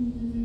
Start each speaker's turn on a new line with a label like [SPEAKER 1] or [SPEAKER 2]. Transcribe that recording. [SPEAKER 1] Mm-hmm.